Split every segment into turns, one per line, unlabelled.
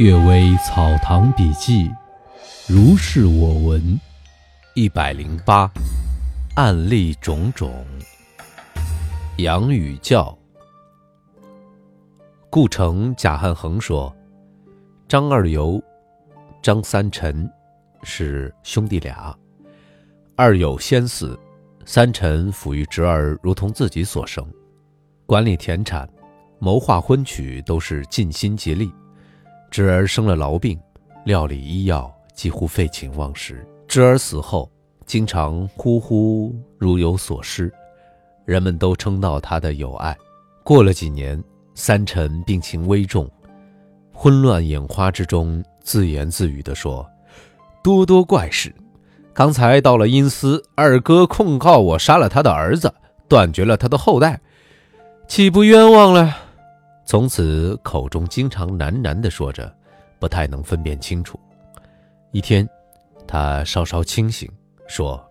《阅微草堂笔记》，如是我闻。
一百零八，案例种种。杨宇教，故城贾汉衡说：“张二友、张三陈是兄弟俩。二友先死，三陈抚育侄儿如同自己所生，管理田产，谋划婚娶都是尽心竭力。”侄儿生了痨病，料理医药几乎废寝忘食。侄儿死后，经常呼呼如有所失，人们都称道他的友爱。过了几年，三臣病情危重，昏乱眼花之中，自言自语地说：“多多怪事！刚才到了阴司，二哥控告我杀了他的儿子，断绝了他的后代，岂不冤枉了？”从此口中经常喃喃地说着，不太能分辨清楚。一天，他稍稍清醒，说：“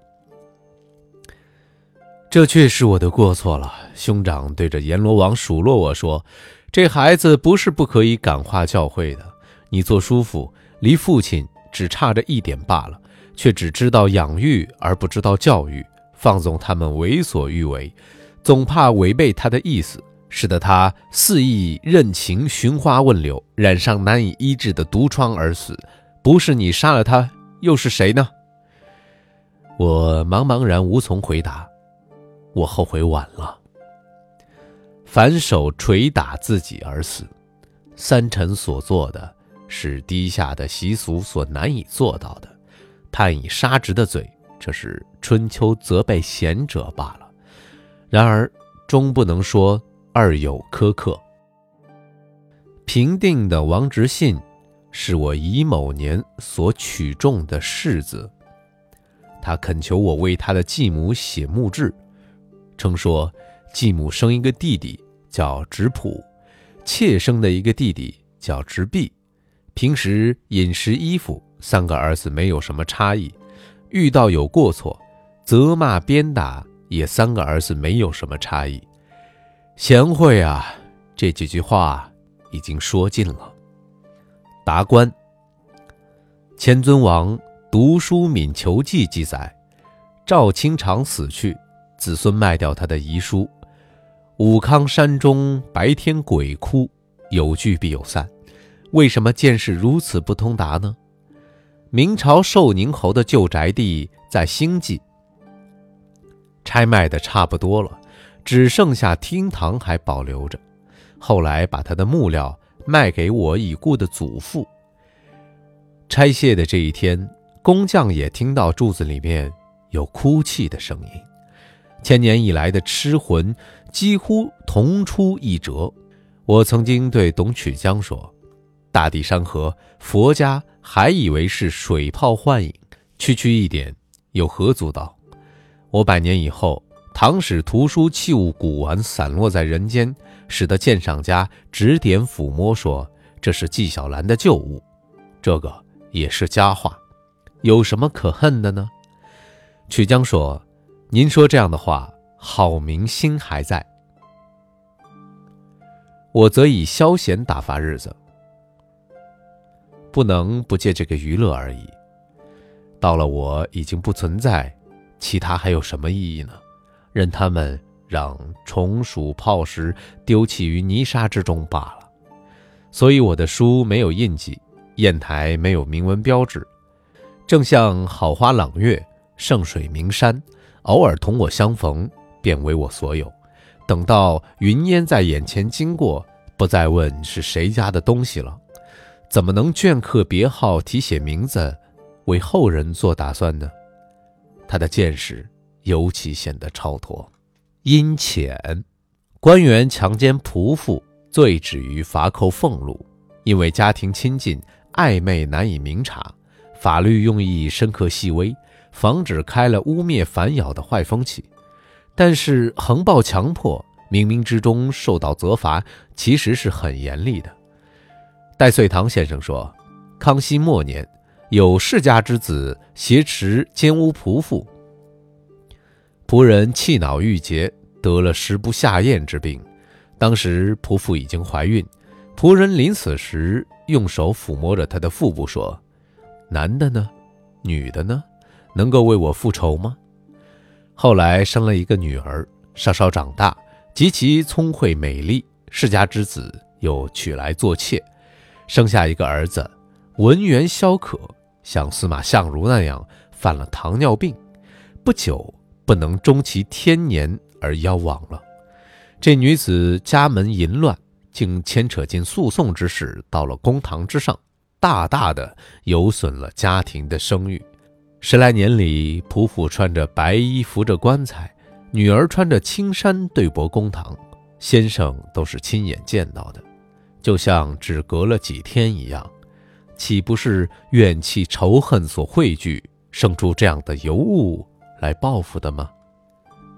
这确是我的过错了。兄长对着阎罗王数落我说：‘这孩子不是不可以感化教诲的。你做叔父，离父亲只差着一点罢了，却只知道养育而不知道教育，放纵他们为所欲为，总怕违背他的意思。’”使得他肆意任情，寻花问柳，染上难以医治的毒疮而死。不是你杀了他，又是谁呢？我茫茫然无从回答。我后悔晚了。反手捶打自己而死。三臣所做的是低下的习俗所难以做到的。判以杀职的罪，这是春秋责备贤者罢了。然而终不能说。二有苛刻。平定的王直信，是我乙某年所取中的世子。他恳求我为他的继母写墓志，称说继母生一个弟弟叫直普，妾生的一个弟弟叫直弼。平时饮食衣服，三个儿子没有什么差异。遇到有过错，责骂鞭打，也三个儿子没有什么差异。贤惠啊，这几句话已经说尽了。达官，千尊王读书敏求记记载，赵清长死去，子孙卖掉他的遗书。武康山中白天鬼哭，有聚必有散。为什么见识如此不通达呢？明朝寿宁侯的旧宅地在兴济，拆卖的差不多了。只剩下厅堂还保留着，后来把他的木料卖给我已故的祖父。拆卸的这一天，工匠也听到柱子里面有哭泣的声音。千年以来的痴魂几乎同出一辙。我曾经对董曲江说：“大地山河，佛家还以为是水泡幻影，区区一点，有何足道？我百年以后。”唐史图书器物古玩散落在人间，使得鉴赏家指点抚摸，说这是纪晓岚的旧物，这个也是佳话，有什么可恨的呢？曲江说：“您说这样的话，好明心还在，我则以消闲打发日子，不能不借这个娱乐而已。到了我已经不存在，其他还有什么意义呢？”任他们让虫鼠泡食丢弃于泥沙之中罢了。所以我的书没有印记，砚台没有铭文标志，正像好花朗月、圣水名山，偶尔同我相逢，便为我所有。等到云烟在眼前经过，不再问是谁家的东西了，怎么能镌刻别号、题写名字，为后人做打算呢？他的见识。尤其显得超脱，阴浅。官员强奸仆妇，罪止于罚扣俸禄，因为家庭亲近，暧昧难以明察。法律用意深刻细微，防止开了污蔑反咬的坏风气。但是横暴强迫，冥冥之中受到责罚，其实是很严厉的。戴遂堂先生说，康熙末年，有世家之子挟持奸污仆妇。仆人气恼郁结，得了食不下咽之病。当时仆妇已经怀孕，仆人临死时用手抚摸着她的腹部说：“男的呢？女的呢？能够为我复仇吗？”后来生了一个女儿，稍稍长大，极其聪慧美丽，世家之子又娶来做妾，生下一个儿子，文员萧可，像司马相如那样犯了糖尿病，不久不能终其天年而夭亡了。这女子家门淫乱。竟牵扯进诉讼之事，到了公堂之上，大大的有损了家庭的声誉。十来年里，仆妇穿着白衣扶着棺材，女儿穿着青衫对簿公堂，先生都是亲眼见到的，就像只隔了几天一样，岂不是怨气仇恨所汇聚，生出这样的尤物来报复的吗？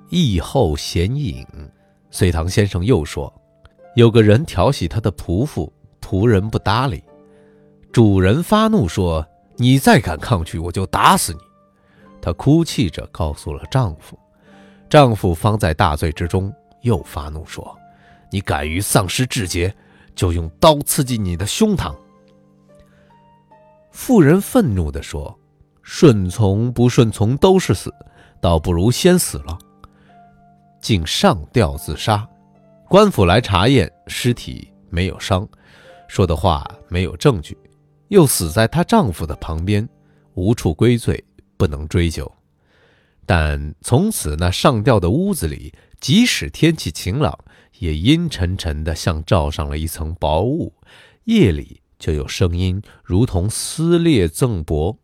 义后显影，隋唐先生又说。有个人调戏他的仆妇，仆人不搭理，主人发怒说：“你再敢抗拒，我就打死你！”她哭泣着告诉了丈夫，丈夫方在大醉之中，又发怒说：“你敢于丧失志节，就用刀刺进你的胸膛。”妇人愤怒地说：“顺从不顺从都是死，倒不如先死了。”竟上吊自杀。官府来查验尸体，没有伤，说的话没有证据，又死在她丈夫的旁边，无处归罪，不能追究。但从此那上吊的屋子里，即使天气晴朗，也阴沉沉的，像罩上了一层薄雾。夜里就有声音，如同撕裂赠帛。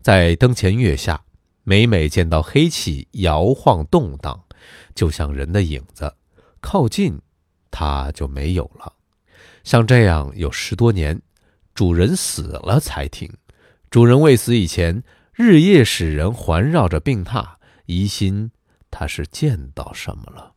在灯前月下，每每见到黑气摇晃动荡。就像人的影子，靠近，它就没有了。像这样有十多年，主人死了才停。主人未死以前，日夜使人环绕着病榻，疑心他是见到什么了。